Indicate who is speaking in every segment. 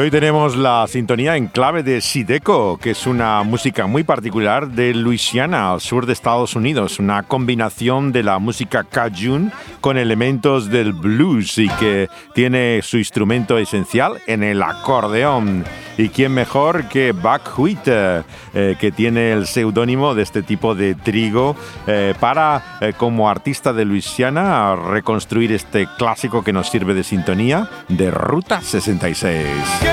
Speaker 1: Hoy tenemos la sintonía en clave de Sideco, que es una música muy particular de Louisiana, al sur de Estados Unidos, una combinación de la música cajun con elementos del blues y que tiene su instrumento esencial en el acordeón. ¿Y quién mejor que Buck Wheat, eh, que tiene el seudónimo de este tipo de trigo, eh, para, eh, como artista de Luisiana, reconstruir este clásico que nos sirve de sintonía de Ruta 66.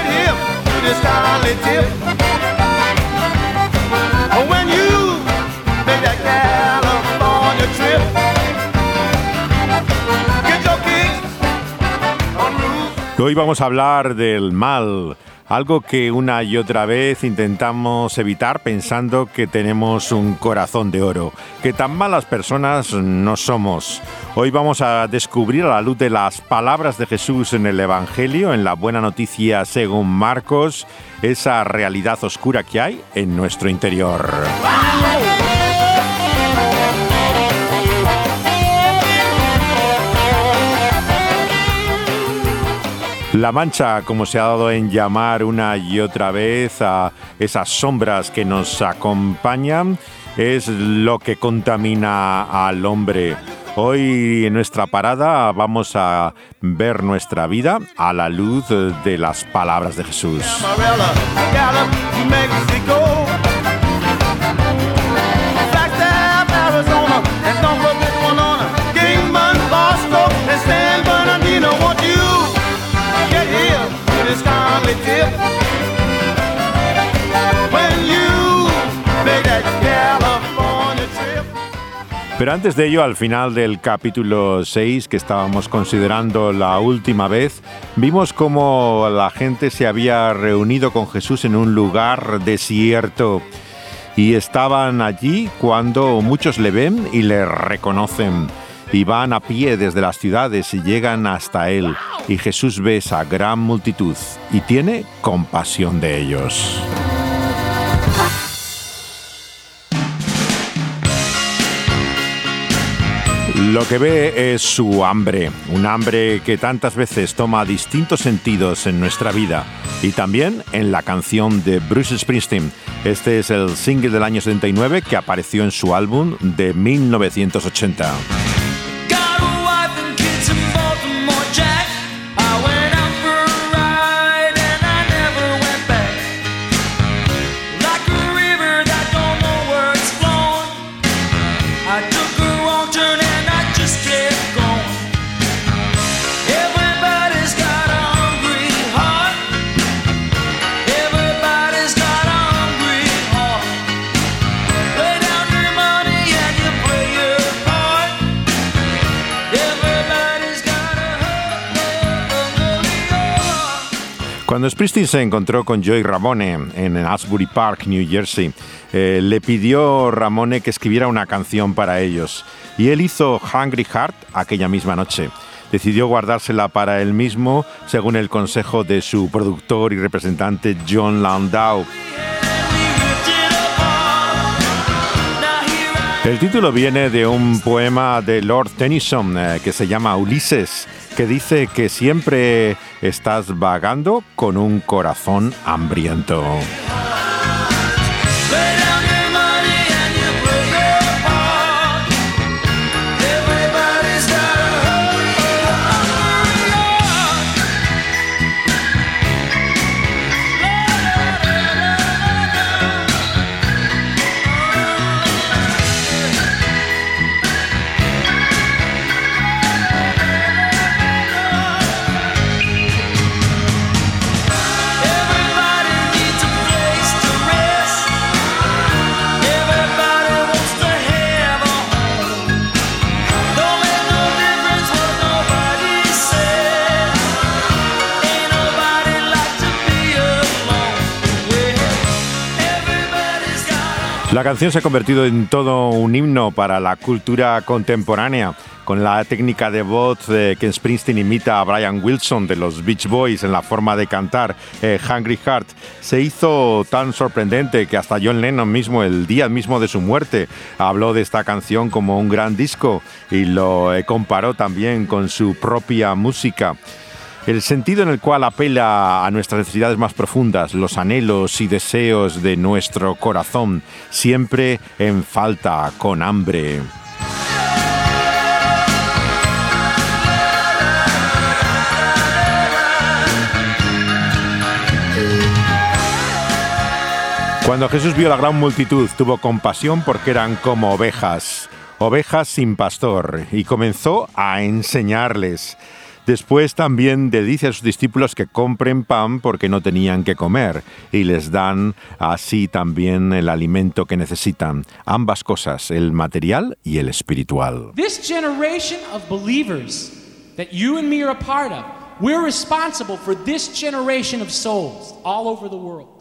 Speaker 1: Hoy vamos a hablar del mal, algo que una y otra vez intentamos evitar pensando que tenemos un corazón de oro, que tan malas personas no somos. Hoy vamos a descubrir a la luz de las palabras de Jesús en el Evangelio, en la buena noticia según Marcos, esa realidad oscura que hay en nuestro interior. La mancha, como se ha dado en llamar una y otra vez a esas sombras que nos acompañan, es lo que contamina al hombre. Hoy en nuestra parada vamos a ver nuestra vida a la luz de las palabras de Jesús. Pero antes de ello, al final del capítulo 6, que estábamos considerando la última vez, vimos cómo la gente se había reunido con Jesús en un lugar desierto. Y estaban allí cuando muchos le ven y le reconocen. Y van a pie desde las ciudades y llegan hasta él. Y Jesús ve esa gran multitud y tiene compasión de ellos. Lo que ve es su hambre, un hambre que tantas veces toma distintos sentidos en nuestra vida y también en la canción de Bruce Springsteen. Este es el single del año 79 que apareció en su álbum de 1980. Cuando Springsteen se encontró con Joy Ramone en Asbury Park, New Jersey, eh, le pidió Ramone que escribiera una canción para ellos y él hizo Hungry Heart aquella misma noche. Decidió guardársela para él mismo, según el consejo de su productor y representante John Landau. El título viene de un poema de Lord Tennyson eh, que se llama Ulises, que dice que siempre estás vagando con un corazón hambriento.
Speaker 2: La canción se ha convertido en todo un himno para la cultura contemporánea, con la técnica de voz eh, que Springsteen imita a Brian Wilson de los Beach Boys en la forma de cantar eh, Hungry Heart. Se hizo tan sorprendente que hasta John Lennon mismo, el día mismo de su muerte, habló de esta canción como un gran disco y lo eh, comparó también con su propia música el sentido en el cual apela a nuestras necesidades más profundas, los anhelos y deseos de nuestro corazón, siempre en falta, con hambre. Cuando Jesús vio la gran multitud, tuvo compasión porque eran como ovejas, ovejas sin pastor, y comenzó a enseñarles. Después también le dice a sus discípulos que compren pan porque no tenían que comer y les dan así también el alimento que necesitan, ambas cosas, el material y el espiritual.
Speaker 3: This generation of believers that you and me are a part of, we're responsible for this generation of souls all over the world.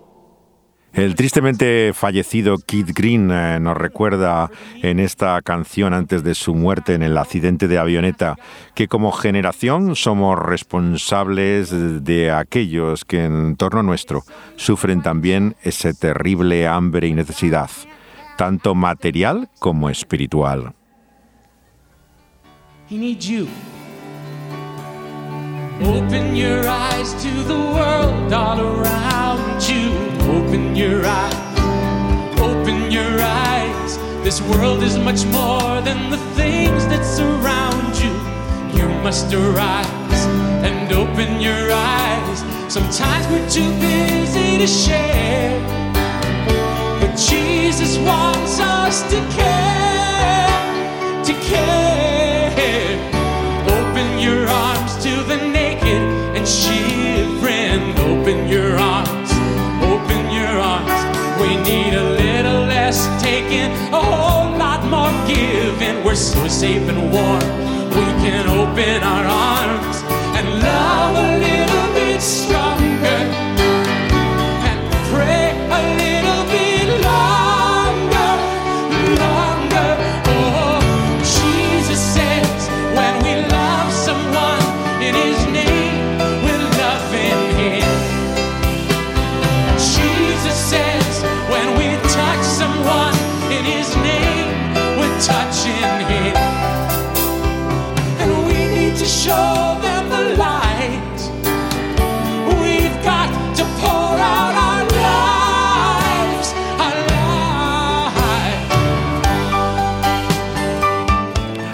Speaker 2: El tristemente fallecido Kid Green eh, nos recuerda en esta canción antes de su muerte en el accidente de avioneta que como generación somos responsables de aquellos que en torno nuestro sufren también ese terrible hambre y necesidad, tanto material como espiritual. Open your eyes, open your eyes. This world is much more than the things that surround you. You must arise and open your eyes. Sometimes we're too busy to share, but Jesus wants us to care, to care. We're so safe and warm. We can open our arms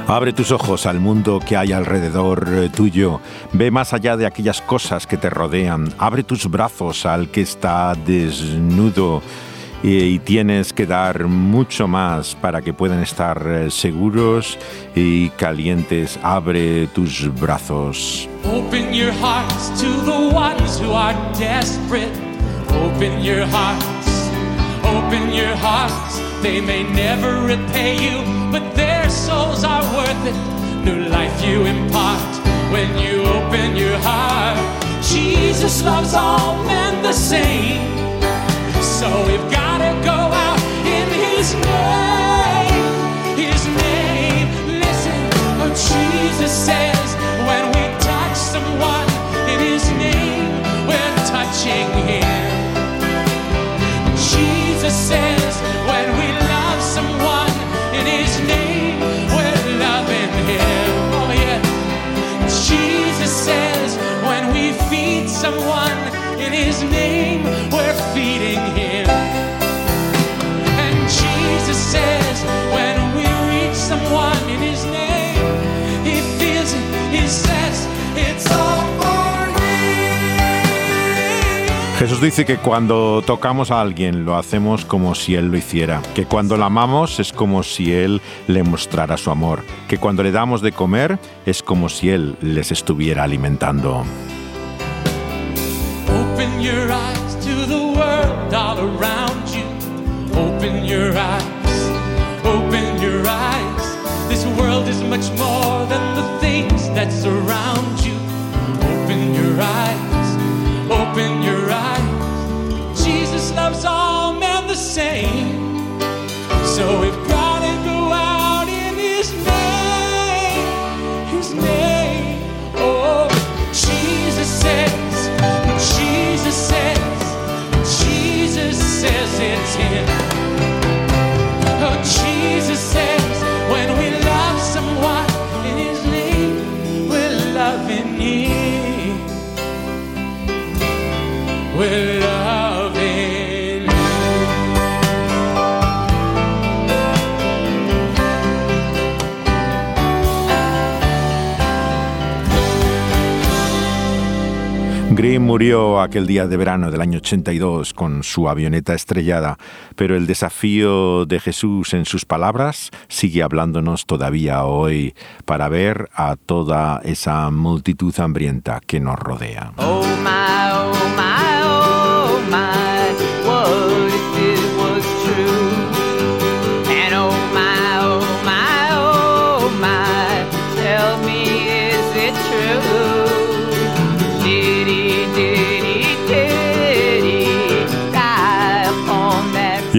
Speaker 2: Abre tus ojos al mundo que hay alrededor eh, tuyo. Ve más allá de aquellas cosas que te rodean. Abre tus brazos al que está desnudo y, tienes que dar mucho más para que puedan estar eh, seguros y calientes. Abre tus brazos. Open your hearts to the ones who are desperate. Open your hearts. Open your hearts. They may never repay you, but their souls are worth it. New life you impart when you open your heart. Jesus loves all men the same. So we've gotta go out in His name. His name. Listen, oh, Jesus says when we touch someone in His name, we're touching Him. Jesus says when we love someone in his name, we're feeding him. And Jesus says, when we reach someone in his name, he feels it, he says, it's all for him. Jesús dice que cuando tocamos a alguien lo hacemos como si Él lo hiciera, que cuando la amamos es como si Él le mostrara su amor, que cuando le damos de comer es como si Él les estuviera alimentando. Open your eyes the world all around you. Open your eyes, open your eyes. This world is much more than the things that surround you. Open your eyes, open your eyes. Jesus loves all men the same. So if God and go out in his name, his name.
Speaker 1: Green murió aquel día de verano del año 82 con su avioneta estrellada, pero el desafío de Jesús en sus palabras sigue hablándonos todavía hoy para ver a toda esa multitud hambrienta que nos rodea.
Speaker 4: Oh my, oh my, oh my,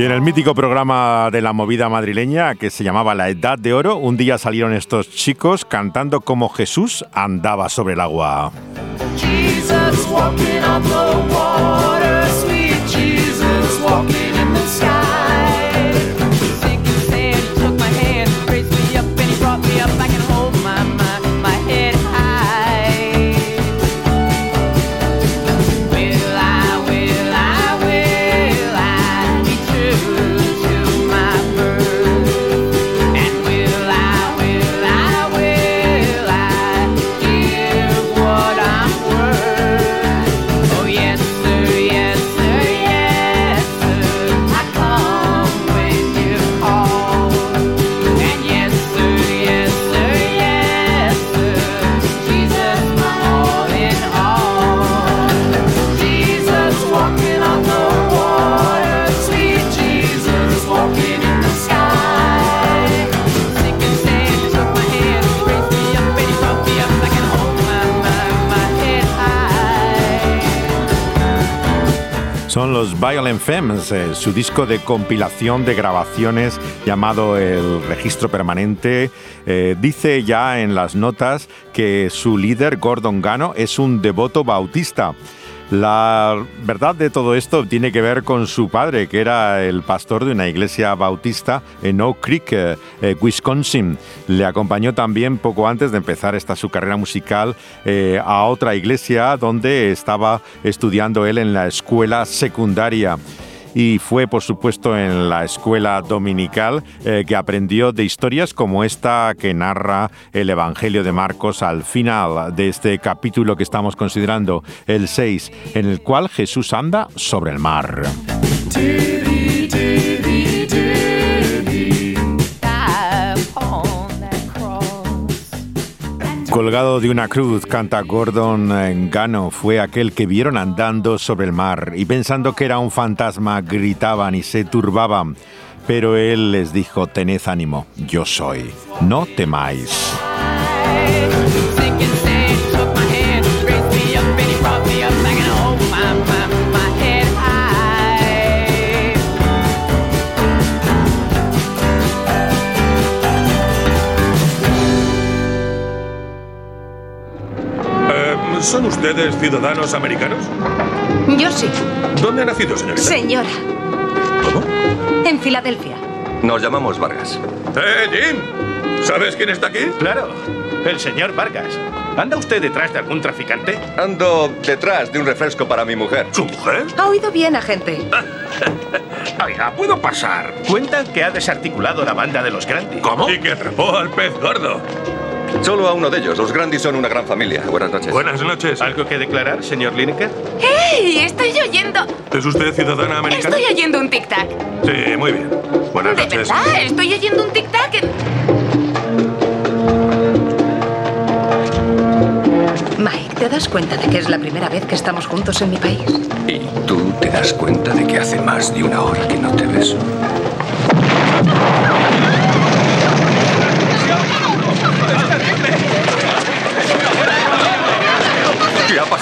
Speaker 1: Y en el mítico programa de la movida madrileña que se llamaba La Edad de Oro, un día salieron estos chicos cantando como Jesús andaba sobre el agua. Violent Femmes, eh, su disco de compilación de grabaciones llamado El Registro Permanente. eh, dice ya en las notas que su líder, Gordon Gano, es un devoto bautista. La verdad de todo esto tiene que ver con su padre, que era el pastor de una iglesia bautista en Oak Creek, eh, eh, Wisconsin. Le acompañó también poco antes de empezar esta su carrera musical eh, a otra iglesia donde estaba estudiando él en la escuela secundaria y fue por supuesto en la escuela dominical eh, que aprendió de historias como esta que narra el Evangelio de Marcos al final de este capítulo que estamos considerando, el 6, en el cual Jesús anda sobre el mar. Colgado de una cruz, canta Gordon Gano, fue aquel que vieron andando sobre el mar y pensando que era un fantasma gritaban y se turbaban. Pero él les dijo, tened ánimo, yo soy, no temáis.
Speaker 5: ¿Son ustedes ciudadanos americanos?
Speaker 6: Yo sí,
Speaker 5: ¿Dónde ha nacido, señorita?
Speaker 6: señora.
Speaker 5: ¿Cómo?
Speaker 6: En Filadelfia.
Speaker 7: Nos llamamos Vargas.
Speaker 5: ¡Eh, Jim! ¿Sabes quién está aquí?
Speaker 8: Claro, el señor Vargas. ¿Anda usted detrás de algún traficante?
Speaker 7: Ando detrás de un refresco para mi mujer.
Speaker 5: ¿Su mujer?
Speaker 6: Ha oído bien, agente.
Speaker 8: Oiga, ¿puedo pasar? Cuentan que ha desarticulado la banda de los Grandes.
Speaker 5: ¿Cómo? Y que atrapó al pez gordo.
Speaker 7: Solo a uno de ellos. Los Grandis son una gran familia. Buenas noches.
Speaker 5: Buenas noches.
Speaker 8: ¿Algo que declarar, señor Lineker?
Speaker 6: ¡Hey! Estoy oyendo.
Speaker 5: ¿Es usted ciudadana americana?
Speaker 6: Estoy oyendo un tic-tac.
Speaker 5: Sí, muy bien. Buenas
Speaker 6: ¿De
Speaker 5: noches.
Speaker 6: verdad? Estoy oyendo un tic-tac. Mike, ¿te das cuenta de que es la primera vez que estamos juntos en mi país?
Speaker 7: ¿Y tú te das cuenta de que hace más de una hora que no te beso?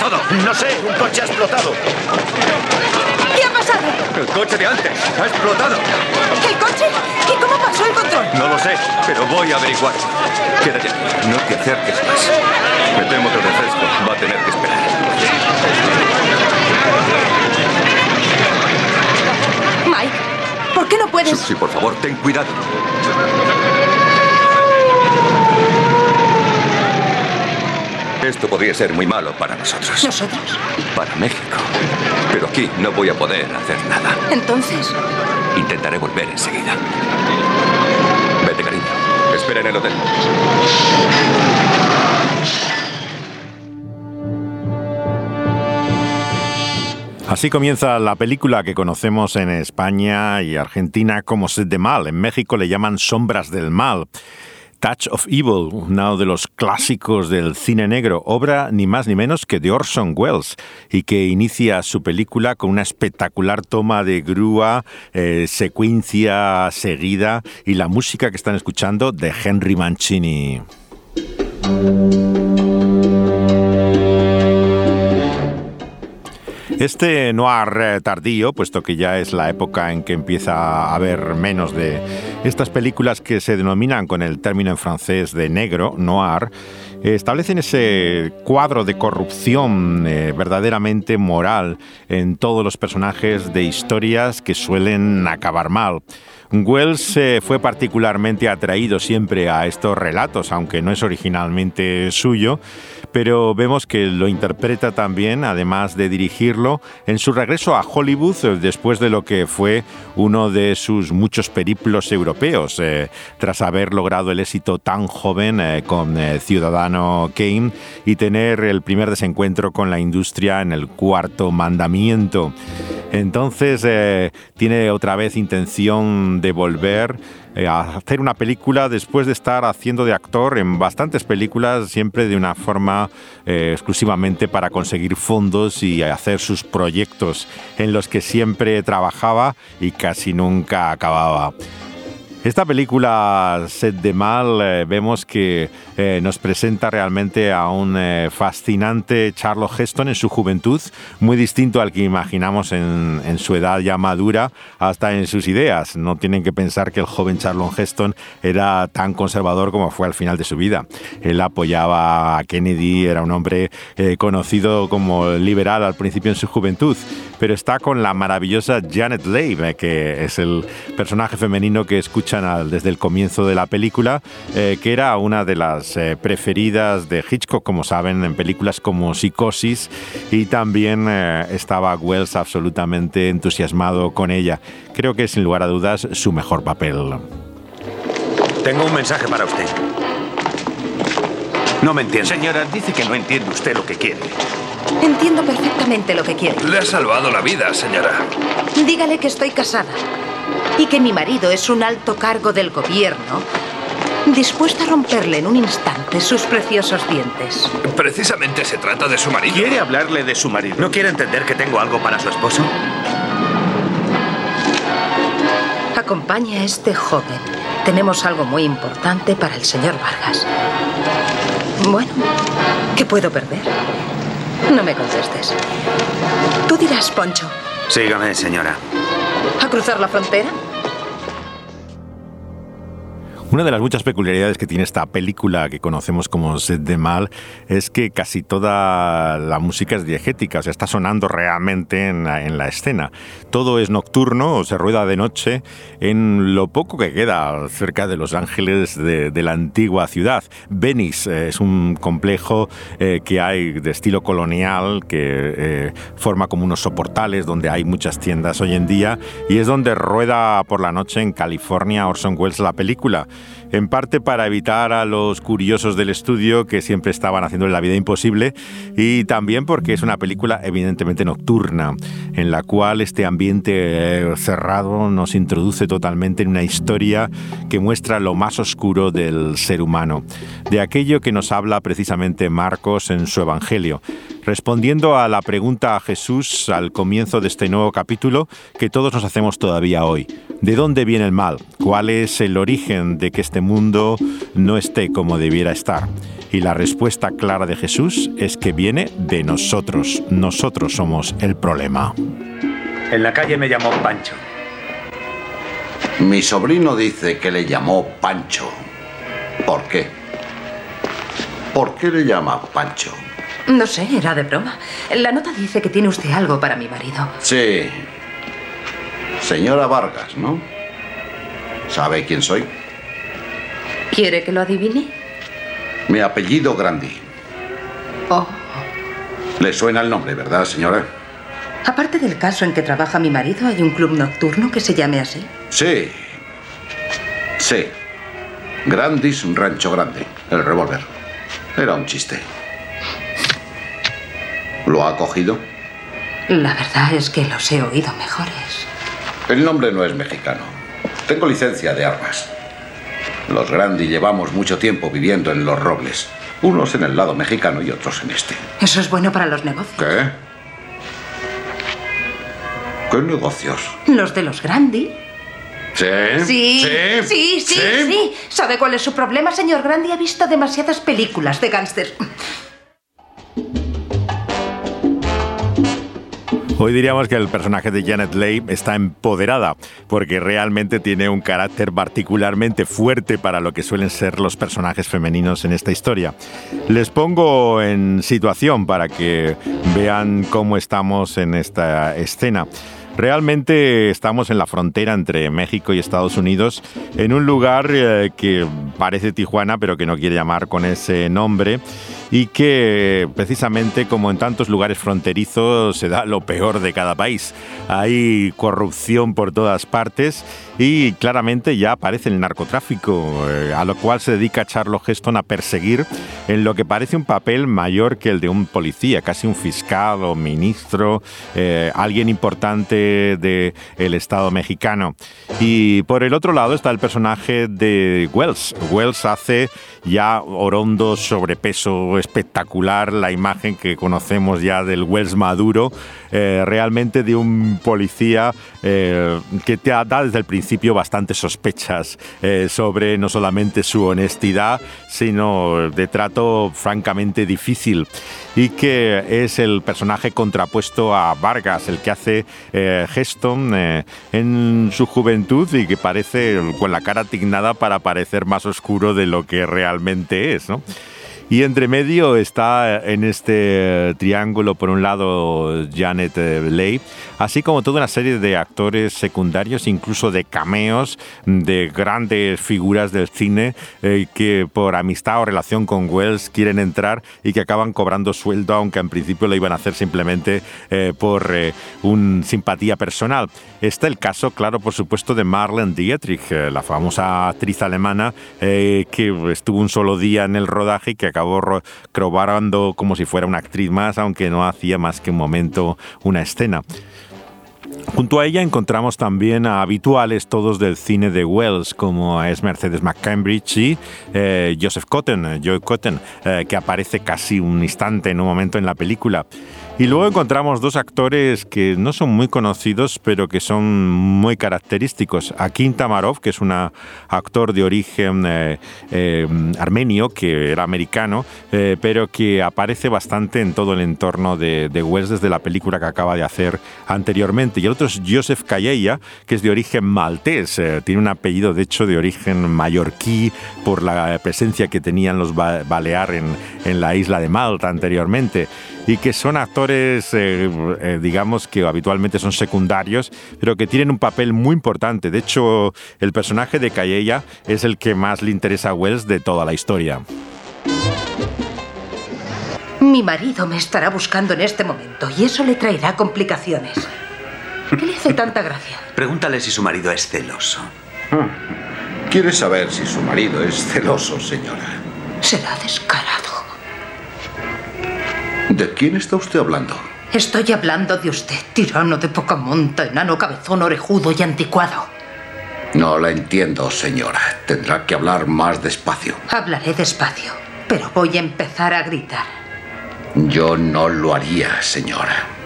Speaker 8: No sé, un coche ha explotado.
Speaker 6: ¿Qué ha pasado?
Speaker 7: El coche de antes ha explotado.
Speaker 6: ¿El coche? ¿Y cómo pasó el control?
Speaker 7: No lo sé, pero voy a averiguar. Quédate no te acerques más. Me temo que el refresco va a tener que esperar.
Speaker 6: Mike, ¿por qué no puedes...?
Speaker 7: Susi, por favor, ten cuidado. Esto podría ser muy malo para nosotros.
Speaker 6: ¿Nosotros?
Speaker 7: Para México. Pero aquí no voy a poder hacer nada.
Speaker 6: Entonces,
Speaker 7: Intentaré volver enseguida. Vete, cariño. Espera en el hotel.
Speaker 1: Así comienza la película que conocemos en España y Argentina como Sed de Mal. En México le llaman Sombras del Mal. Touch of Evil, uno de los clásicos del cine negro, obra ni más ni menos que de Orson Welles, y que inicia su película con una espectacular toma de grúa, eh, secuencia seguida y la música que están escuchando de Henry Mancini. Este noir eh, tardío, puesto que ya es la época en que empieza a haber menos de estas películas que se denominan con el término en francés de negro, noir, eh, establecen ese cuadro de corrupción eh, verdaderamente moral en todos los personajes de historias que suelen acabar mal. Wells eh, fue particularmente atraído siempre a estos relatos, aunque no es originalmente suyo, pero vemos que lo interpreta también, además de dirigirlo, en su regreso a Hollywood eh, después de lo que fue uno de sus muchos periplos europeos, eh, tras haber logrado el éxito tan joven con Ciudadano Kane y tener el primer desencuentro con la industria en el cuarto mandamiento. Entonces tiene otra vez intención de volver eh, hacer una película después de estar haciendo de actor en bastantes películas, siempre de una forma eh, exclusivamente para conseguir fondos y hacer sus proyectos en los que siempre trabajaba y casi nunca acababa. Esta película, Set de Mal, eh, vemos que eh, nos presenta realmente a un eh, fascinante Charles Heston en su juventud, muy distinto al que imaginamos en, en, su edad ya madura, hasta en sus ideas. No tienen que pensar que el joven Charles Heston era tan conservador como fue al final de su vida. Él apoyaba a Kennedy, era un hombre conocido como liberal al principio en su juventud, pero está con la maravillosa Janet Leigh, que es el personaje femenino que escucha desde el comienzo de la película, eh, que era una de las eh, preferidas de Hitchcock, como saben, en películas como Psicosis, y también eh, estaba Wells absolutamente entusiasmado con ella. Creo que sin lugar a dudas su mejor papel.
Speaker 9: Tengo un mensaje para usted. No me entiende.
Speaker 8: Señora, dice que no entiende usted lo que quiere.
Speaker 6: Entiendo perfectamente lo que quiere.
Speaker 5: Le ha salvado la vida, señora.
Speaker 6: Dígale que estoy casada y que mi marido es un alto cargo del gobierno, dispuesta a romperle en un instante sus preciosos dientes.
Speaker 5: Precisamente se trata de su marido.
Speaker 8: ¿Quiere hablarle de su marido?
Speaker 9: ¿No quiere entender que tengo algo para su esposo?
Speaker 6: Acompaña a este joven. Tenemos algo muy importante para el señor Vargas. Bueno, ¿qué puedo perder? No me contestes. Tú dirás, Poncho.
Speaker 9: Sígame, señora.
Speaker 6: ¿A cruzar la frontera?
Speaker 1: Una de las muchas peculiaridades que tiene esta película que conocemos como Set de Mal es que casi toda la música es diegética, o sea, está sonando realmente en la, en la escena. Todo es nocturno, se rueda de noche en lo poco que queda cerca de Los Ángeles de, de la antigua ciudad. Venice eh, es un complejo eh, que hay de estilo colonial que eh, forma como unos soportales donde hay muchas tiendas hoy en día y es donde rueda por la noche en California Orson Welles la película en parte para evitar a los curiosos del estudio que siempre estaban haciéndole la vida imposible y también porque es una película evidentemente nocturna, en la cual este ambiente eh, cerrado nos introduce totalmente en una historia que muestra lo más oscuro del ser humano, de aquello que nos habla precisamente Marcos en su Evangelio, respondiendo a la pregunta a Jesús al comienzo de este nuevo capítulo que todos nos hacemos todavía hoy. ¿De dónde viene el mal? ¿Cuál es el origen de que este mundo no esté como debiera estar? Y la respuesta clara de Jesús es que viene de nosotros. Nosotros somos el problema.
Speaker 9: En la calle me llamó Pancho.
Speaker 10: Mi sobrino dice que le llamó Pancho. ¿Por qué? ¿Por qué le llama Pancho?
Speaker 6: No sé, era de broma. La nota dice que tiene usted algo para mi marido.
Speaker 10: Sí. Señora Vargas, ¿no? ¿Sabe quién soy?
Speaker 6: ¿Quiere que lo adivine?
Speaker 10: Mi apellido Grandi.
Speaker 6: Oh.
Speaker 10: Le suena el nombre, ¿verdad, señora?
Speaker 6: Aparte del caso en que trabaja mi marido, ¿hay un club nocturno que se llame así?
Speaker 10: Sí. Sí. Grandis Rancho Grande, el revólver. Era un chiste. ¿Lo ha cogido?
Speaker 6: La verdad es que los he oído mejores.
Speaker 10: El nombre no es mexicano. Tengo licencia de armas. Los Grandi llevamos mucho tiempo viviendo en Los Robles. Unos en el lado mexicano y otros en este.
Speaker 6: Eso es bueno para los negocios.
Speaker 10: ¿Qué? ¿Qué negocios?
Speaker 6: Los de los Grandi.
Speaker 10: ¿Sí?
Speaker 6: Sí, sí, sí, sí, ¿Sabe cuál es su problema, señor Grandi? Ha visto demasiadas películas de gángster.
Speaker 1: Hoy diríamos que el personaje de Janet Leigh está empoderada porque realmente tiene un carácter particularmente fuerte para lo que suelen ser los personajes femeninos en esta historia. Les pongo en situación para que vean cómo estamos en esta escena. Realmente estamos en la frontera entre México y Estados Unidos, en un lugar eh, que parece Tijuana, pero que no quiere llamar con ese nombre, y que precisamente como en tantos lugares fronterizos se da lo peor de cada país. Hay corrupción por todas partes y claramente ya aparece el narcotráfico, eh, a lo cual se dedica Charlo Heston a perseguir en lo que parece un papel mayor que el de un policía, casi un fiscal o ministro, eh, alguien importante del Estado mexicano. Y por el otro lado está el personaje de Wells. Wells hace ya orondo sobrepeso espectacular, la imagen que conocemos ya del Wells maduro, eh, realmente de un policía eh, que te da desde el principio bastantes sospechas eh, sobre no solamente su honestidad, sino de trato francamente difícil y que es el personaje contrapuesto a Vargas, el que hace Heston en su juventud y que parece con la cara tignada para parecer más oscuro de lo que realmente es. ¿no? Y entre medio está en este triángulo, por un lado, Janet Leigh, así como toda una serie de actores secundarios, incluso de cameos de grandes figuras del cine eh, que por amistad o relación con Wells quieren entrar y que acaban cobrando sueldo, aunque en principio lo iban a hacer simplemente eh, por eh, un simpatía personal. Está el caso, claro, por supuesto, de Marlene Dietrich, la famosa actriz alemana que estuvo un solo día en el rodaje y que acabó crobarando como si fuera una actriz más, aunque no hacía más que un momento una escena. Junto a ella encontramos también a habituales todos del cine de Wells, como es Mercedes McCambridge y eh, Joseph Cotten, Joe Cotten, eh, que aparece casi un instante en un momento en la película. Y luego encontramos dos actores que no son muy conocidos, pero que son muy característicos. Akin Tamarov, que es un actor de origen eh, eh, armenio, que era americano, eh, pero que aparece bastante en todo el entorno de, de, Wells desde la película que acaba de hacer anteriormente. Y el otro es Joseph Calleja, que es de origen maltés. tiene un apellido, de hecho, de origen mallorquí por la presencia que tenían los Balear en, en la isla de Malta anteriormente y que son actores, eh, eh, digamos, que habitualmente son secundarios, pero que tienen un papel muy importante. De hecho, el personaje de Calleja es el que más le interesa a Wells de toda la historia.
Speaker 6: Mi marido me estará buscando en este momento y eso le traerá complicaciones. ¿Qué le hace tanta gracia?
Speaker 9: Pregúntale si su marido es celoso.
Speaker 10: ¿Quiere saber si su marido es celoso, señora?
Speaker 6: Será descarado.
Speaker 10: ¿De quién está usted hablando?
Speaker 6: Estoy hablando de usted, tirano de poca monta, enano cabezón orejudo y anticuado.
Speaker 10: No la entiendo, señora. Tendrá que hablar más despacio.
Speaker 6: Hablaré despacio, pero voy a empezar a gritar.
Speaker 10: Yo no lo haría, señora.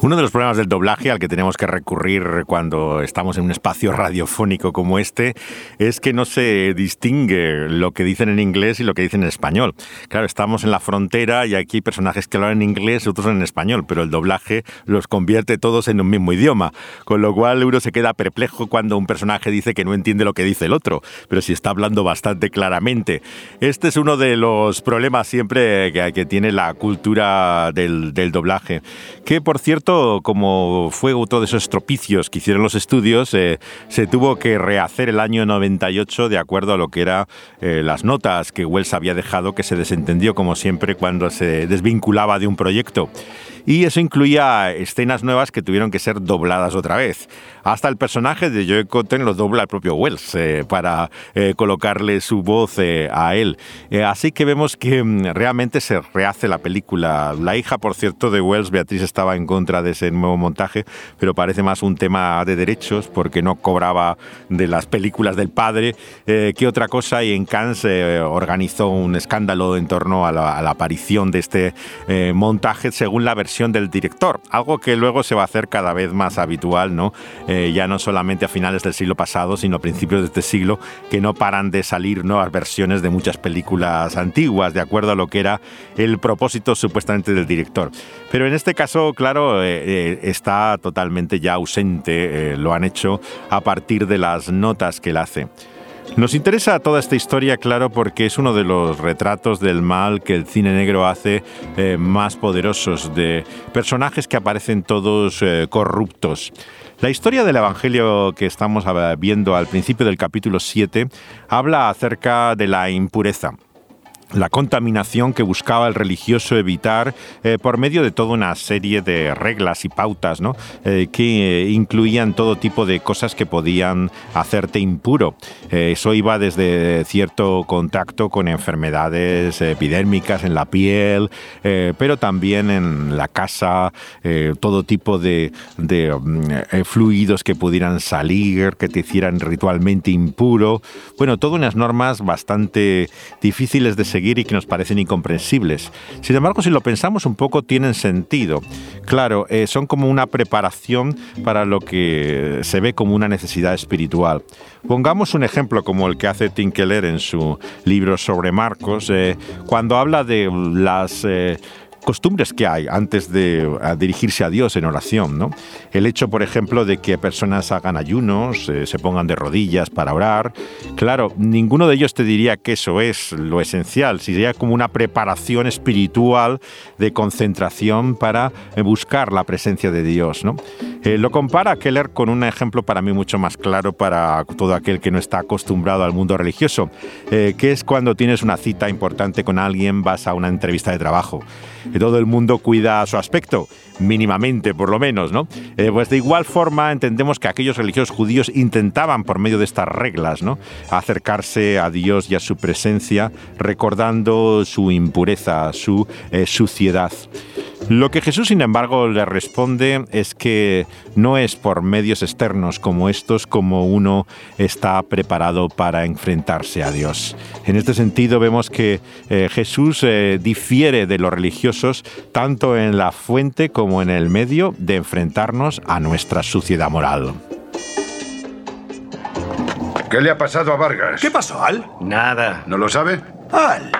Speaker 1: Uno de los problemas del doblaje al que tenemos que recurrir cuando estamos en un espacio radiofónico como este es que no se distingue lo que dicen en inglés y lo que dicen en español. Claro, estamos en la frontera y aquí hay personajes que hablan en inglés y otros en español, pero el doblaje los convierte todos en un mismo idioma, con lo cual uno se queda perplejo cuando un personaje dice que no entiende lo que dice el otro, pero si está hablando bastante claramente. Este es uno de los problemas siempre que, tiene la cultura del, del doblaje, que por cierto como fue otro de esos estropicios que hicieron los estudios, eh, se tuvo que rehacer el año 98 de acuerdo a lo que eran eh, las notas que Wells había dejado, que se desentendió como siempre cuando se desvinculaba de un proyecto y eso incluía escenas nuevas que tuvieron que ser dobladas otra vez. Hasta el personaje de Joe Cotton lo dobla el propio Wells eh, para eh, colocarle su voz eh, a él. así que vemos que mm, realmente se rehace la película. La hija, por cierto, de Wells, Beatriz, estaba en contra de ese nuevo montaje, pero parece más un tema de derechos porque no cobraba de las películas del padre que otra cosa y en Cannes organizó un escándalo en torno a la, a la aparición de este montaje según la versión del director, algo que luego se va a hacer cada vez más habitual, ¿no? Eh, ya no solamente a finales del siglo pasado, sino a principios de este siglo, que no paran de salir nuevas versiones de muchas películas antiguas, de acuerdo a lo que era el propósito supuestamente del director. Pero en este caso, claro, eh, eh, está totalmente ya ausente, lo han hecho a partir de las notas que él hace. Nos interesa toda esta historia, claro, porque es uno de los retratos del mal que el cine negro hace eh, más poderosos, de personajes que aparecen todos eh, corruptos. La historia del Evangelio que estamos viendo al principio del capítulo 7 habla acerca de la impureza la contaminación que buscaba el religioso evitar eh, por medio de toda una serie de reglas y pautas ¿no? Eh, que eh, incluían todo tipo de cosas que podían hacerte impuro. eso iba desde cierto contacto con enfermedades epidérmicas en la piel, pero también en la casa, todo tipo de, de mm, fluidos que pudieran salir, que te hicieran ritualmente impuro. Bueno, todas unas normas bastante difíciles de seguir y que nos parecen incomprensibles. Sin embargo, si lo pensamos un poco, tienen sentido. Claro, eh, son como una preparación para lo que se ve como una necesidad espiritual. Pongamos un ejemplo como el que hace Tim Keller en su libro sobre Marcos, eh, cuando habla de las... Eh, costumbres que hay antes de dirigirse a Dios en oración. ¿no? El hecho, por ejemplo, de que personas hagan ayunos, eh, se pongan de rodillas para orar. Claro, ninguno de ellos te diría que eso es lo esencial, sería como una preparación espiritual de concentración para eh, buscar la presencia de Dios. ¿no? Eh, lo compara Keller con un ejemplo para mí mucho más claro para todo aquel que no está acostumbrado al mundo religioso, que es cuando tienes una cita importante con alguien, vas a una entrevista de trabajo que todo el mundo cuida su aspecto, mínimamente por lo menos, ¿no? Eh, pues de igual forma entendemos que aquellos religiosos judíos intentaban por medio de estas reglas, ¿no? Acercarse a Dios y a su presencia, recordando su impureza, su eh, suciedad. Lo que Jesús, sin embargo, le responde es que no es por medios externos como estos como uno está preparado para enfrentarse a Dios. En este sentido vemos que eh, Jesús difiere de los religiosos tanto en la fuente como en el medio de enfrentarnos a nuestra suciedad moral.
Speaker 11: ¿Qué le ha pasado a Vargas?
Speaker 8: ¿Qué pasó, Al?
Speaker 11: Nada. ¿No lo sabe?
Speaker 8: Al.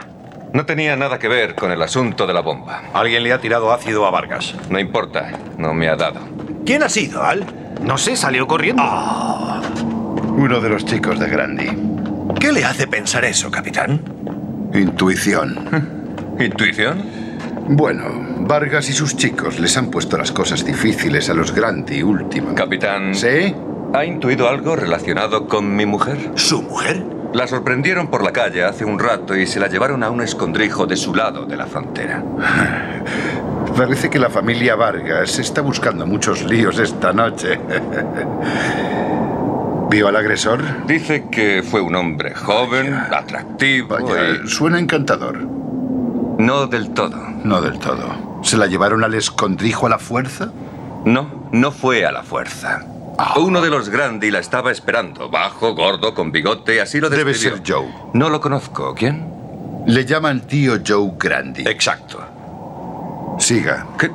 Speaker 7: No tenía nada que ver con el asunto de la bomba.
Speaker 8: Alguien le ha tirado ácido a Vargas.
Speaker 7: No importa, no me ha dado.
Speaker 8: ¿Quién ha sido, Al? No sé, salió corriendo.
Speaker 11: Ah. Uno de los chicos de Grandi.
Speaker 8: ¿Qué le hace pensar eso, capitán?
Speaker 11: Intuición.
Speaker 7: ¿Intuición?
Speaker 11: Bueno, Vargas y sus chicos les han puesto las cosas difíciles a los Grandi última.
Speaker 7: Capitán.
Speaker 11: ¿Sí?
Speaker 7: ¿Ha intuido algo relacionado con mi mujer?
Speaker 8: ¿Su mujer?
Speaker 7: La sorprendieron por la calle hace un rato y se la llevaron a un escondrijo de su lado de la frontera.
Speaker 11: Parece que la familia Vargas está buscando muchos líos esta noche. ¿Vio al agresor?
Speaker 7: Dice que fue un hombre joven, atractivo.
Speaker 11: Vaya, Suena encantador.
Speaker 7: No del todo.
Speaker 11: No del todo. ¿Se la llevaron al escondrijo a la fuerza?
Speaker 7: No, no fue a la fuerza. Uno de los Grandi la estaba esperando. Bajo, gordo, con bigote, así lo
Speaker 11: Debe
Speaker 7: describió.
Speaker 11: ser Joe.
Speaker 7: No lo conozco. ¿Quién?
Speaker 11: Le llaman tío Joe Grandi.
Speaker 7: Exacto.
Speaker 11: Siga.
Speaker 7: ¿Qué?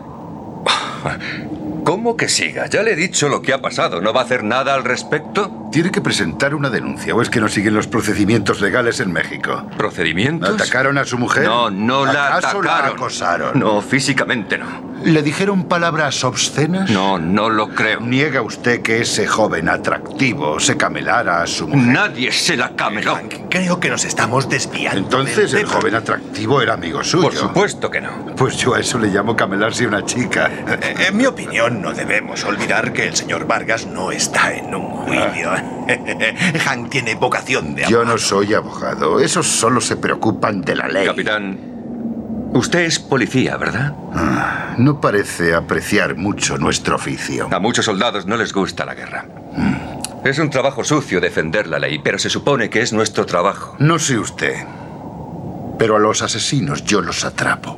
Speaker 7: ¿Cómo que siga? Ya le he dicho lo que ha pasado. ¿No va a hacer nada al respecto?
Speaker 11: Tiene que presentar una denuncia, o es que no siguen los procedimientos legales en México.
Speaker 7: ¿Procedimientos?
Speaker 11: ¿Atacaron a su mujer?
Speaker 7: No, no la
Speaker 11: ¿Acaso
Speaker 7: atacaron.
Speaker 11: la acosaron?
Speaker 7: No, físicamente no.
Speaker 11: ¿Le dijeron palabras obscenas?
Speaker 7: No, no lo creo.
Speaker 11: ¿Niega usted que ese joven atractivo se camelara a su mujer?
Speaker 7: Nadie se la cameló.
Speaker 12: Creo que nos estamos desviando.
Speaker 11: Entonces
Speaker 12: del
Speaker 11: el
Speaker 12: tema.
Speaker 11: joven atractivo era amigo suyo.
Speaker 7: Por supuesto que no.
Speaker 11: Pues yo a eso le llamo camelarse a una chica.
Speaker 12: Eh, En mi opinión, no debemos olvidar que el señor Vargas no está en un juicio. Hank tiene vocación de
Speaker 11: Yo
Speaker 12: abogado.
Speaker 11: no soy abogado. Esos solo se preocupan de la ley.
Speaker 7: Capitán, usted es policía, ¿verdad?
Speaker 11: Ah, No parece apreciar mucho nuestro oficio.
Speaker 7: A muchos soldados no les gusta la guerra. Es un trabajo sucio defender la ley, pero se supone que es nuestro trabajo.
Speaker 11: No sé usted, pero a los asesinos yo los atrapo.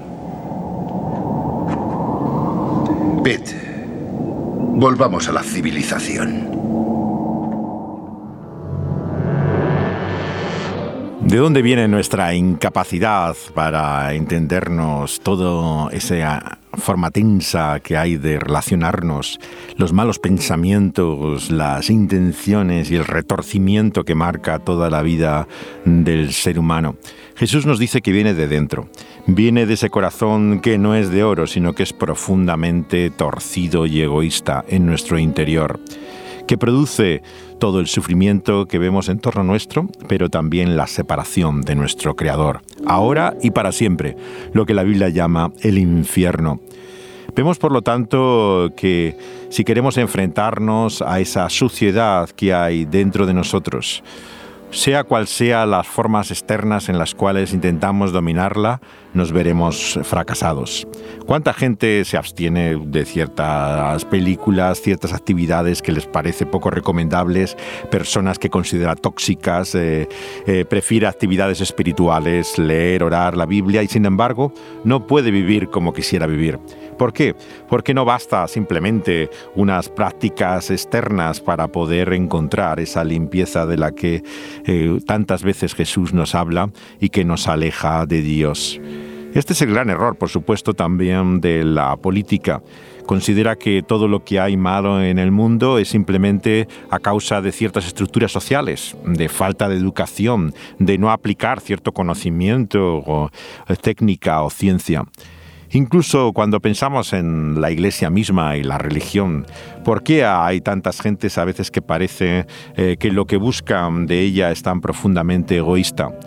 Speaker 11: Pete, volvamos a la civilización.
Speaker 1: ¿De dónde viene nuestra incapacidad para entendernos toda esa forma tensa que hay de relacionarnos, los malos pensamientos, las intenciones y el retorcimiento que marca toda la vida del ser humano? Jesús nos dice que viene de dentro, viene de ese corazón que no es de oro, sino que es profundamente torcido y egoísta en nuestro interior que produce todo el sufrimiento que vemos en torno nuestro, pero también la separación de nuestro Creador, ahora y para siempre, lo que la Biblia llama el infierno. Vemos, por lo tanto, que si queremos enfrentarnos a esa suciedad que hay dentro de nosotros, sea cual sea las formas externas en las cuales intentamos dominarla, nos veremos fracasados. ¿Cuánta gente se abstiene de ciertas películas, ciertas actividades que les parece poco recomendables, personas que considera tóxicas, eh, eh, prefiere actividades espirituales, leer, orar la Biblia y sin embargo no puede vivir como quisiera vivir? ¿Por qué? Porque no basta simplemente unas prácticas externas para poder encontrar esa limpieza de la que eh, tantas veces Jesús nos habla y que nos aleja de Dios. Este es el gran error, por supuesto, también de la política. Considera que todo lo que hay malo en el mundo es simplemente a causa de ciertas estructuras sociales, de falta de educación, de no aplicar cierto conocimiento o técnica o ciencia. Incluso cuando pensamos en la iglesia misma y la religión, ¿por qué hay tantas gentes a veces que parece eh, que lo que buscan de ella es tan profundamente egoísta?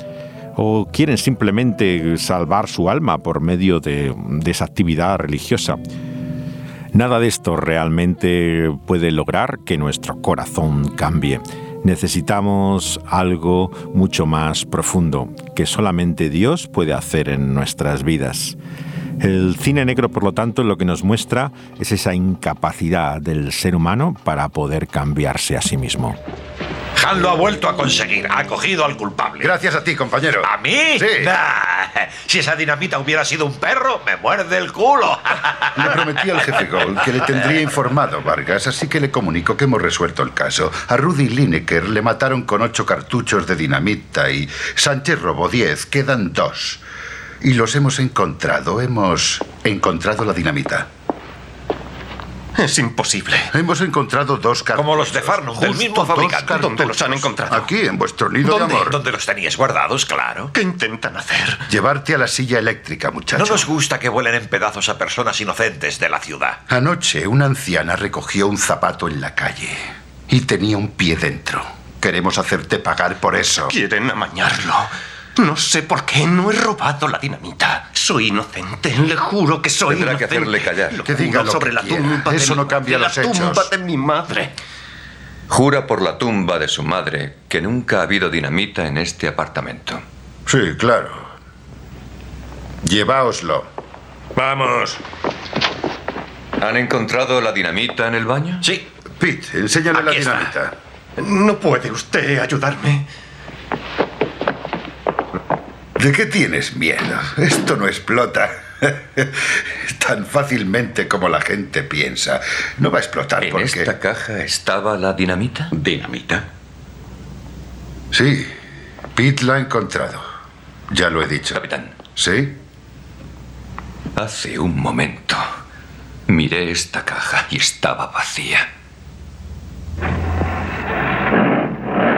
Speaker 1: ¿O quieren simplemente salvar su alma por medio de, de esa actividad religiosa? Nada de esto realmente puede lograr que nuestro corazón cambie. Necesitamos algo mucho más profundo que solamente Dios puede hacer en nuestras vidas. El cine negro, por lo tanto, lo que nos muestra es esa incapacidad del ser humano para poder cambiarse a sí mismo.
Speaker 8: Han lo ha vuelto a conseguir. Ha cogido al culpable.
Speaker 11: Gracias a ti, compañero.
Speaker 8: ¿A mí?
Speaker 11: Sí.
Speaker 8: Nah, si esa dinamita hubiera sido un perro, me muerde el culo.
Speaker 11: Le prometí al jefe Gold que le tendría informado Vargas, así que le comunico que hemos resuelto el caso. A Rudy Lineker le mataron con ocho cartuchos de dinamita y Sánchez robó diez. Quedan dos. Y los hemos encontrado. Hemos encontrado la dinamita.
Speaker 12: Es imposible.
Speaker 11: Hemos encontrado dos cartuchos.
Speaker 8: Como los de Farnum, del mismo fabricante.
Speaker 12: ¿Dónde los han encontrado?
Speaker 11: Aquí, en vuestro nido de amor.
Speaker 8: ¿Dónde los teníais guardados? Claro.
Speaker 12: ¿Qué intentan hacer?
Speaker 11: Llevarte a la silla eléctrica, muchacho.
Speaker 8: No nos gusta que vuelen en pedazos a personas inocentes de la ciudad.
Speaker 11: Anoche una anciana recogió un zapato en la calle y tenía un pie dentro. Queremos hacerte pagar por eso.
Speaker 12: Quieren amañarlo. No sé por qué no he robado la dinamita. Soy inocente, le juro que soy
Speaker 7: Tendrá que hacerle callar.
Speaker 12: Lo
Speaker 11: Que diga lo
Speaker 12: sobre
Speaker 11: que
Speaker 12: la
Speaker 11: quiera.
Speaker 12: tumba de
Speaker 11: Eso
Speaker 12: mi
Speaker 11: no cambia los
Speaker 12: la
Speaker 11: hechos.
Speaker 12: tumba de mi madre.
Speaker 7: Jura por la tumba de su madre que nunca ha habido dinamita en este apartamento.
Speaker 11: Sí, claro. Lleváoslo.
Speaker 5: Vamos.
Speaker 7: ¿Han encontrado la dinamita en el baño?
Speaker 8: Sí.
Speaker 11: Pete, enséñale la
Speaker 8: está.
Speaker 11: dinamita.
Speaker 12: ¿No puede usted ayudarme?
Speaker 11: ¿De qué tienes miedo? Esto no explota. Tan fácilmente como la gente piensa. No va a explotar
Speaker 7: ¿En
Speaker 11: porque...
Speaker 7: esta caja estaba la dinamita?
Speaker 9: ¿Dinamita?
Speaker 11: Sí, Pete la ha encontrado. Ya lo he dicho.
Speaker 7: Capitán,
Speaker 11: ¿Sí?
Speaker 7: hace un momento miré esta caja y estaba vacía.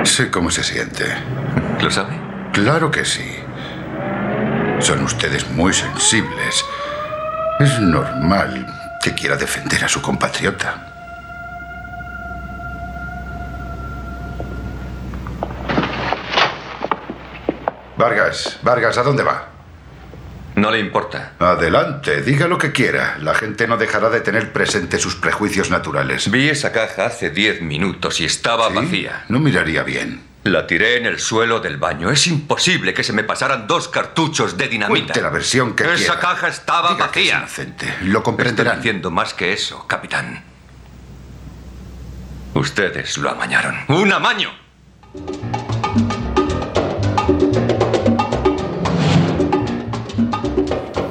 Speaker 11: Sé cómo se siente.
Speaker 7: ¿Lo sabe?
Speaker 11: Claro que sí. Son ustedes muy sensibles. Es normal que quiera defender a su compatriota. Vargas, Vargas, ¿a dónde va?
Speaker 7: No le importa.
Speaker 11: Adelante, diga lo que quiera. La gente no dejará de tener presente sus prejuicios naturales.
Speaker 7: Vi esa caja hace diez minutos y estaba
Speaker 11: ¿Sí?
Speaker 7: vacía.
Speaker 11: No miraría bien.
Speaker 7: La tiré en el suelo del baño. Es imposible que se me pasaran dos cartuchos de dinamita.
Speaker 11: Cuente la versión que
Speaker 7: Esa
Speaker 11: quiera.
Speaker 7: caja estaba
Speaker 11: Diga que es
Speaker 7: vacía.
Speaker 11: inocente. Lo
Speaker 7: Estoy
Speaker 11: comprenderán.
Speaker 7: diciendo más que eso, capitán. Ustedes lo amañaron. ¡Un amaño!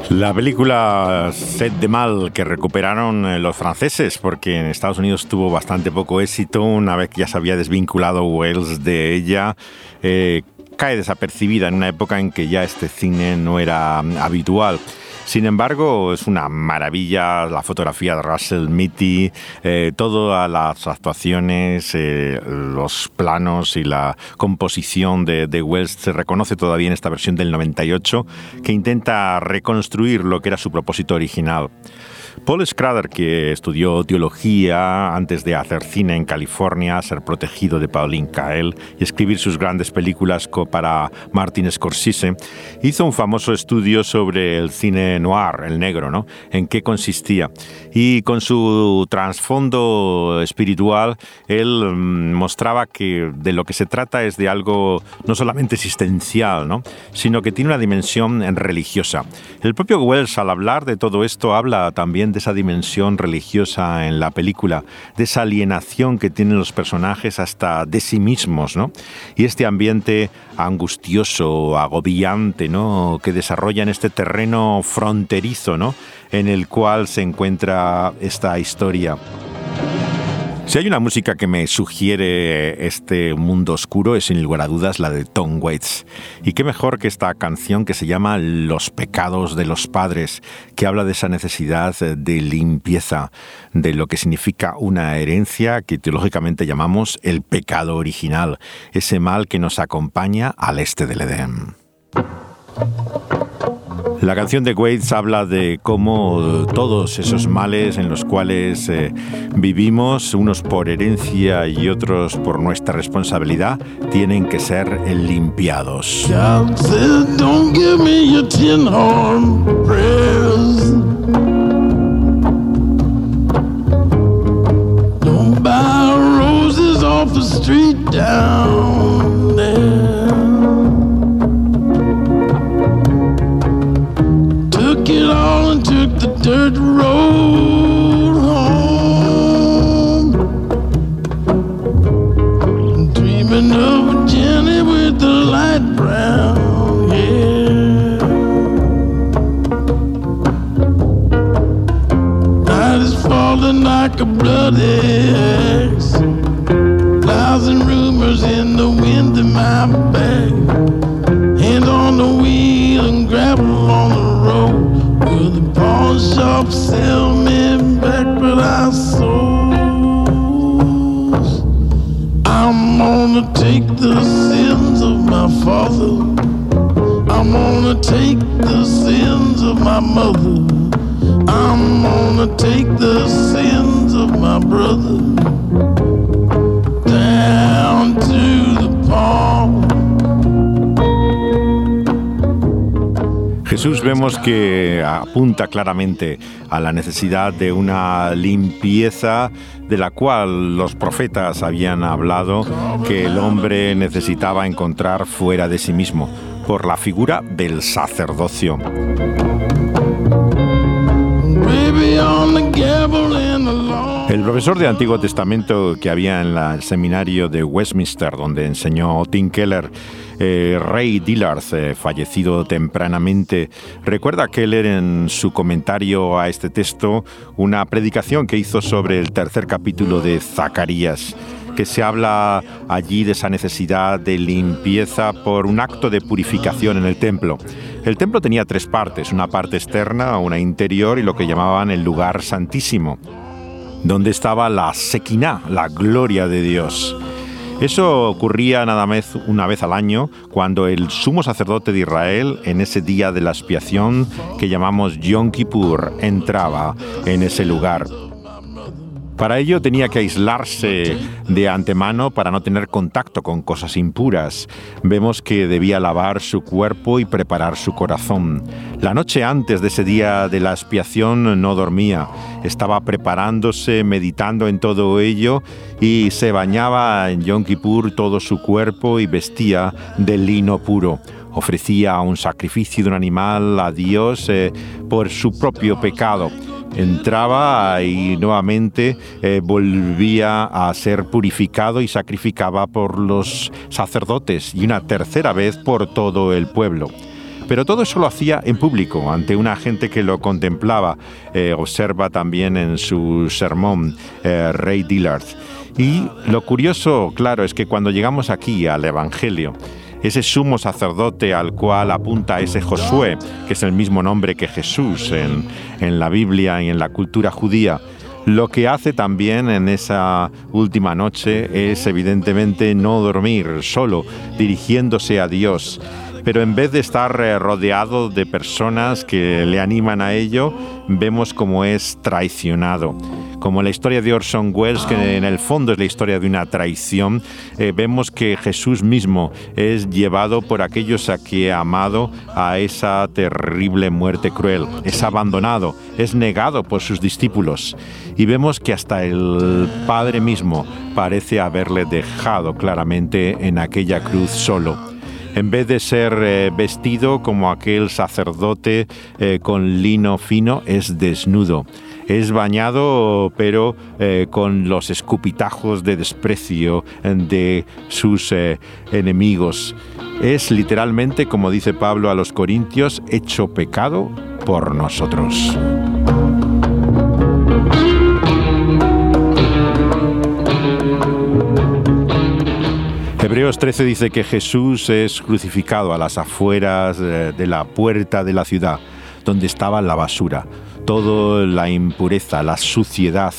Speaker 1: La película Set de Mal que recuperaron eh, los franceses porque en Estados Unidos tuvo bastante poco éxito una vez que ya se había desvinculado Wells de ella. eh, cae desapercibida en una época en que ya este cine no era mm, habitual. Sin embargo, es una maravilla la fotografía de Russell Mitty, eh, todas las actuaciones, eh, los planos y la composición de, de Wells se reconoce todavía en esta versión del 98 que intenta reconstruir lo que era su propósito original. Paul Schrader, que estudió teología antes de hacer cine en California, ser protegido de Pauline Kael y escribir sus grandes películas para Martin Scorsese, hizo un famoso estudio sobre el cine noir, el negro, ¿no? En qué consistía. Y con su trasfondo espiritual, él mm, mostraba que de lo que se trata es de algo no solamente existencial, ¿no? Sino que tiene una dimensión religiosa. El propio Wells, al hablar de todo esto, habla también de esa dimensión religiosa en la película, de esa alienación que tienen los personajes hasta de sí mismos, ¿no? Y este ambiente angustioso, agobiante, ¿no? Que desarrolla en este terreno fronterizo, ¿no? En el cual se encuentra esta historia. Si hay una música que me sugiere este mundo oscuro es sin lugar a dudas la de Tom Waits. Y qué mejor que esta canción que se llama Los pecados de los padres, que habla de esa necesidad de limpieza, de lo que significa una herencia que teológicamente llamamos el pecado original, ese mal que nos acompaña al este del Edén. La canción de Waits habla de cómo todos esos males en los cuales eh, vivimos, unos por herencia y otros por nuestra responsabilidad, tienen que ser limpiados.
Speaker 13: Took it all and took the dirt road home. Dreaming of Jenny with the light brown hair. Night is falling like a bloody axe. Thousand rumors in the wind in my back. Hand on the wheel and gravel on the road. The pawn shop sell me back? But I souls. I'm gonna take the sins of my father. I'm gonna take the sins of my mother. I'm gonna take the sins of my brother down to the pond.
Speaker 1: Jesús vemos que apunta claramente a la necesidad de una limpieza de la cual los profetas habían hablado que el hombre necesitaba encontrar fuera de sí mismo por la figura del sacerdocio. El profesor de Antiguo Testamento que había en el seminario de Westminster, donde enseñó Tim Keller, eh, Ray Dillard, eh, fallecido tempranamente, recuerda Keller en su comentario a este texto una predicación que hizo sobre el tercer capítulo de Zacarías que se habla allí de esa necesidad de limpieza por un acto de purificación en el templo. El templo tenía tres partes, una parte externa, una interior y lo que llamaban el lugar santísimo donde estaba la Sequiná, la gloria de Dios. Eso ocurría nada más una vez al año, cuando el sumo sacerdote de Israel, en ese día de la expiación que llamamos Yom Kippur, entraba en ese lugar. Para ello tenía que aislarse de antemano para no tener contacto con cosas impuras. Vemos que debía lavar su cuerpo y preparar su corazón. La noche antes de ese día de la expiación no dormía. Estaba preparándose, meditando en todo ello y se bañaba en Yom Kippur todo su cuerpo y vestía de lino puro ofrecía un sacrificio de un animal a Dios eh, por su propio pecado entraba y nuevamente eh, volvía a ser purificado y sacrificaba por los sacerdotes y una tercera vez por todo el pueblo. Pero todo eso lo hacía en público, ante una gente que lo contemplaba. Eh, observa también en su sermón eh, Ray Dillard. Y lo curioso, claro, es que cuando llegamos aquí al Evangelio, ese sumo sacerdote al cual apunta ese Josué, que es el mismo nombre que Jesús en, en la Biblia y en la cultura judía, lo que hace también en esa última noche es evidentemente no dormir solo, dirigiéndose a Dios pero en vez de estar eh, rodeado de personas que le animan a ello, vemos como es traicionado. Como la historia de Orson Welles, que en el fondo es la historia de una traición, eh, vemos que Jesús mismo es llevado por aquellos a que ha amado a esa terrible muerte cruel. Es abandonado, es negado por sus discípulos. Y vemos que hasta el Padre mismo parece haberle dejado claramente en aquella cruz solo en vez de ser eh, vestido como aquel sacerdote eh, con lino fino, es desnudo. Es bañado, pero eh, con los escupitajos de desprecio de sus enemigos. Es literalmente, como dice Pablo a los Corintios, hecho pecado por nosotros. Hebreos 13 dice que Jesús es crucificado a las afueras eh, de la puerta de la ciudad, donde estaba la basura, toda la impureza, la suciedad.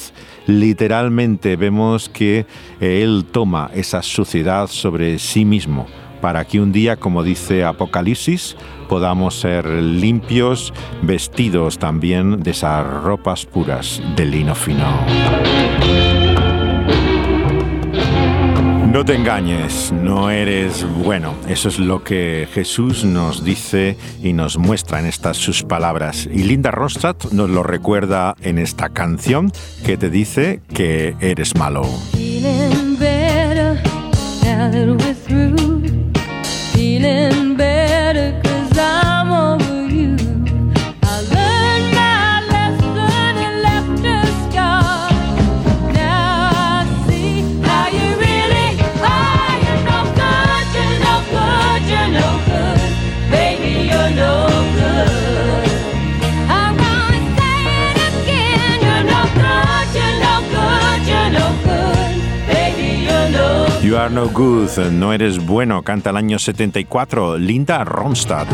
Speaker 1: Literalmente vemos que eh, Él toma esa suciedad sobre sí mismo para que un día, como dice Apocalipsis, podamos ser limpios, vestidos también de esas ropas puras de lino fino. No te engañes, no eres bueno. Eso es lo que Jesús nos dice y nos muestra en estas sus palabras. Y Linda Ronstadt nos lo recuerda en esta canción que te dice que eres malo.
Speaker 14: You are no good, no
Speaker 1: eres bueno, canta el año 74, Linda Ronstadt.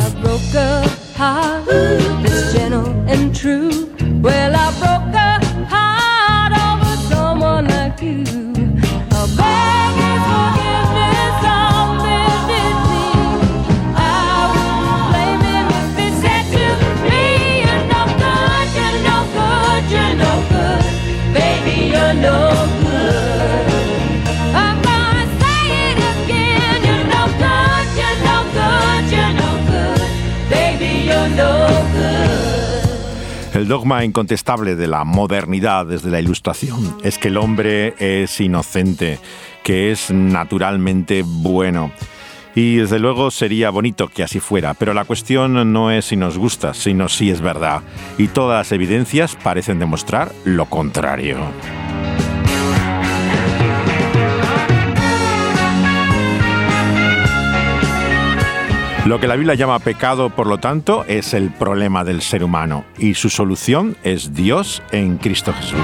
Speaker 1: El dogma incontestable de la modernidad desde la Ilustración es que el hombre es inocente, que es naturalmente bueno. Y desde luego sería bonito que así fuera, pero la cuestión no es si nos gusta, sino si es verdad. Y todas las evidencias parecen demostrar lo contrario. Lo que la Biblia llama pecado, por lo tanto, es el problema del ser humano y su solución es Dios en Cristo Jesús.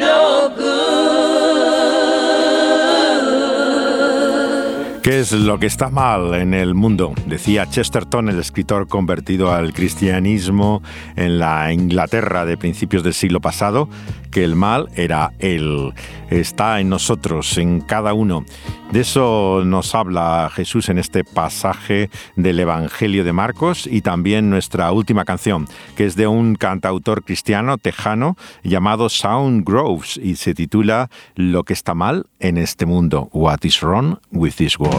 Speaker 4: Good.
Speaker 1: ¿Qué es lo que está mal en el mundo? Decía Chesterton, el escritor convertido al cristianismo en la Inglaterra de principios del siglo pasado, que el mal era él. Está en nosotros, en cada uno. De eso nos habla Jesús en este pasaje del Evangelio de Marcos y también nuestra última canción, que es de un cantautor cristiano tejano llamado Sound Groves y se titula Lo que está mal en este mundo, What is wrong with this world.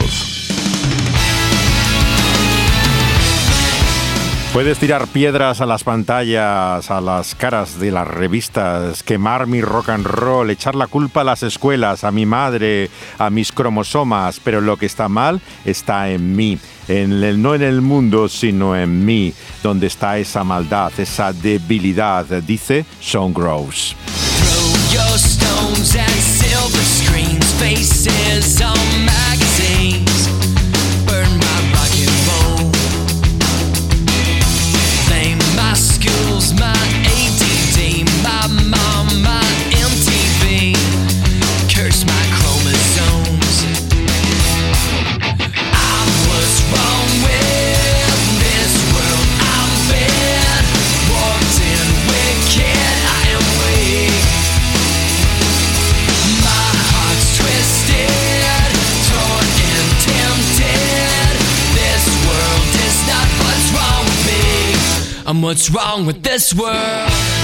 Speaker 1: Puedes tirar piedras a las pantallas, a las caras de las revistas, quemar mi rock and roll, echar la culpa a las escuelas, a mi madre, a mis cromosomas, pero lo que está mal está en mí. En el, no en el mundo, sino en mí, donde está esa maldad, esa debilidad, dice Sean Groves.
Speaker 15: I'm what's wrong with this world.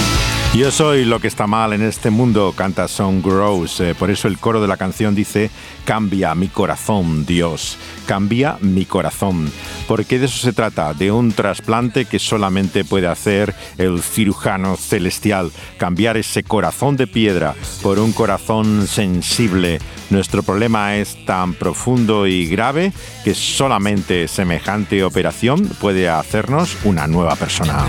Speaker 1: Yo soy lo que está mal en este mundo, canta Song Grows. Eh, por eso el coro de la canción dice, cambia mi corazón, Dios, cambia mi corazón. Porque de eso se trata, de un trasplante que solamente puede hacer el cirujano celestial, cambiar ese corazón de piedra por un corazón sensible. Nuestro problema es tan profundo y grave que solamente semejante operación puede hacernos una nueva persona.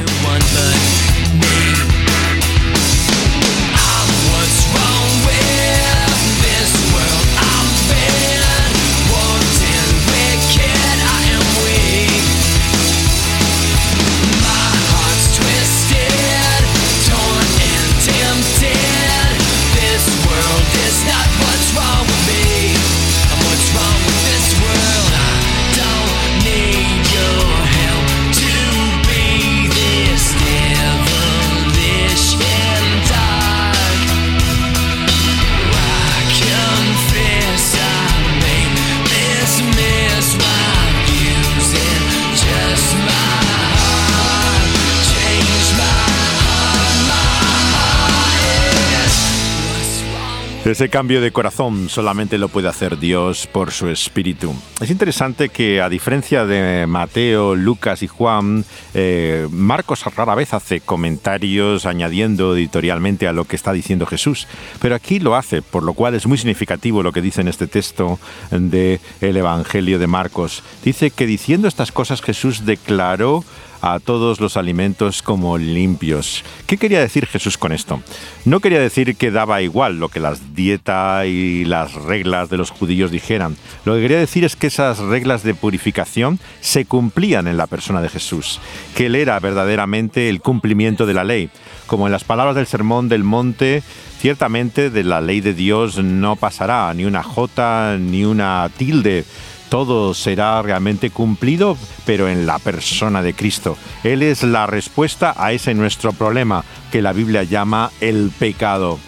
Speaker 1: Ese cambio de corazón solamente lo puede hacer Dios por su espíritu. Es interesante que a diferencia de Mateo, Lucas y Juan, eh, Marcos rara vez hace comentarios añadiendo editorialmente a lo que está diciendo Jesús, pero aquí lo hace, por lo cual es muy significativo lo que dice en este texto del el Evangelio de Marcos. Dice que diciendo estas cosas Jesús declaró a todos los alimentos como limpios. ¿Qué quería decir Jesús con esto? No quería decir que daba igual lo que las dietas y las reglas de los judíos dijeran. Lo que quería decir es que esas reglas de purificación se cumplían en la persona de Jesús, que él era verdaderamente el cumplimiento de la ley. Como en las palabras del Sermón del Monte, ciertamente de la ley de Dios no pasará ni una jota ni una tilde todo será realmente cumplido, pero en la persona de Cristo. Él es la respuesta a ese nuestro problema que la Biblia llama el pecado.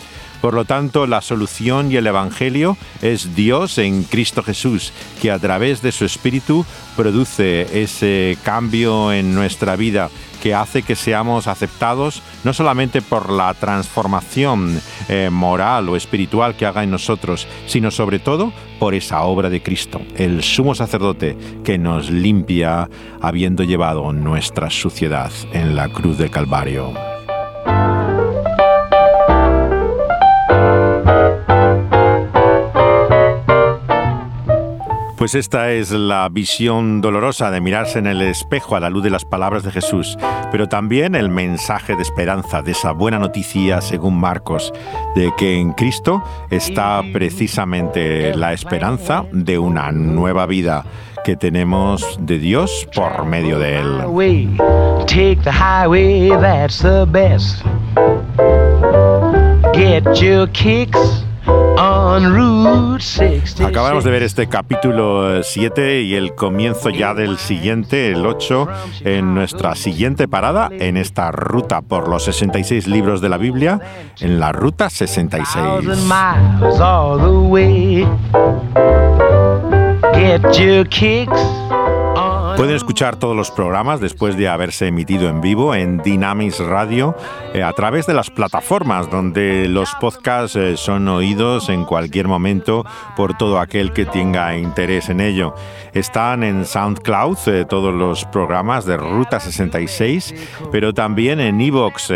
Speaker 1: Por lo tanto, la solución y el Evangelio es Dios en Cristo Jesús, que a través de su Espíritu produce ese cambio en nuestra vida que hace que seamos aceptados no solamente por la transformación eh, moral o espiritual que haga en nosotros, sino sobre todo por esa obra de Cristo, el sumo sacerdote que nos limpia habiendo llevado nuestra suciedad en la cruz del Calvario. Pues esta es la visión dolorosa de mirarse en el espejo a la luz de las palabras de Jesús, pero también el mensaje de esperanza, de esa buena noticia según Marcos, de que en Cristo está precisamente la esperanza de una nueva vida que tenemos de Dios por medio de Él.
Speaker 16: Highway, take the highway, that's the best.
Speaker 15: Get your kicks on Route 66.
Speaker 1: Acabamos de ver este capítulo 7 y el comienzo ya del siguiente, el 8, en nuestra siguiente parada en esta ruta por los 66 libros de la Biblia, en la ruta 66.
Speaker 15: Thousand miles all the way. Get your kicks on.
Speaker 1: Pueden escuchar todos los programas después de haberse emitido en vivo en Dynamis Radio eh, a través de las plataformas donde los podcasts eh, son oídos en cualquier momento por todo aquel que tenga interés en ello. Están en SoundCloud eh, todos los programas de Ruta 66, pero también en Evox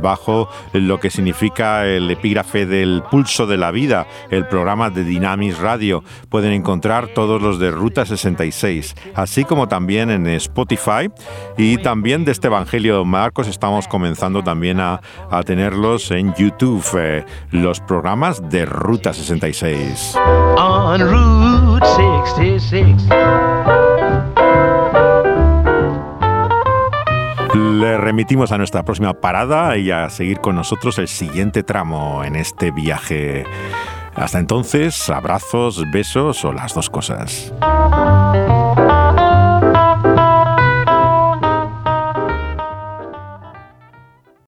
Speaker 1: bajo lo que significa el epígrafe del pulso de la vida, el programa de Dynamis Radio. Pueden encontrar todos los de Ruta 66, así como también en Spotify y también de este Evangelio de Marcos estamos comenzando también a, a tenerlos en YouTube, eh, los programas de Ruta 66.
Speaker 15: on Route 66.
Speaker 1: Le remitimos a nuestra próxima parada y a seguir con nosotros el siguiente tramo en este viaje. Hasta entonces, abrazos, besos o las dos cosas.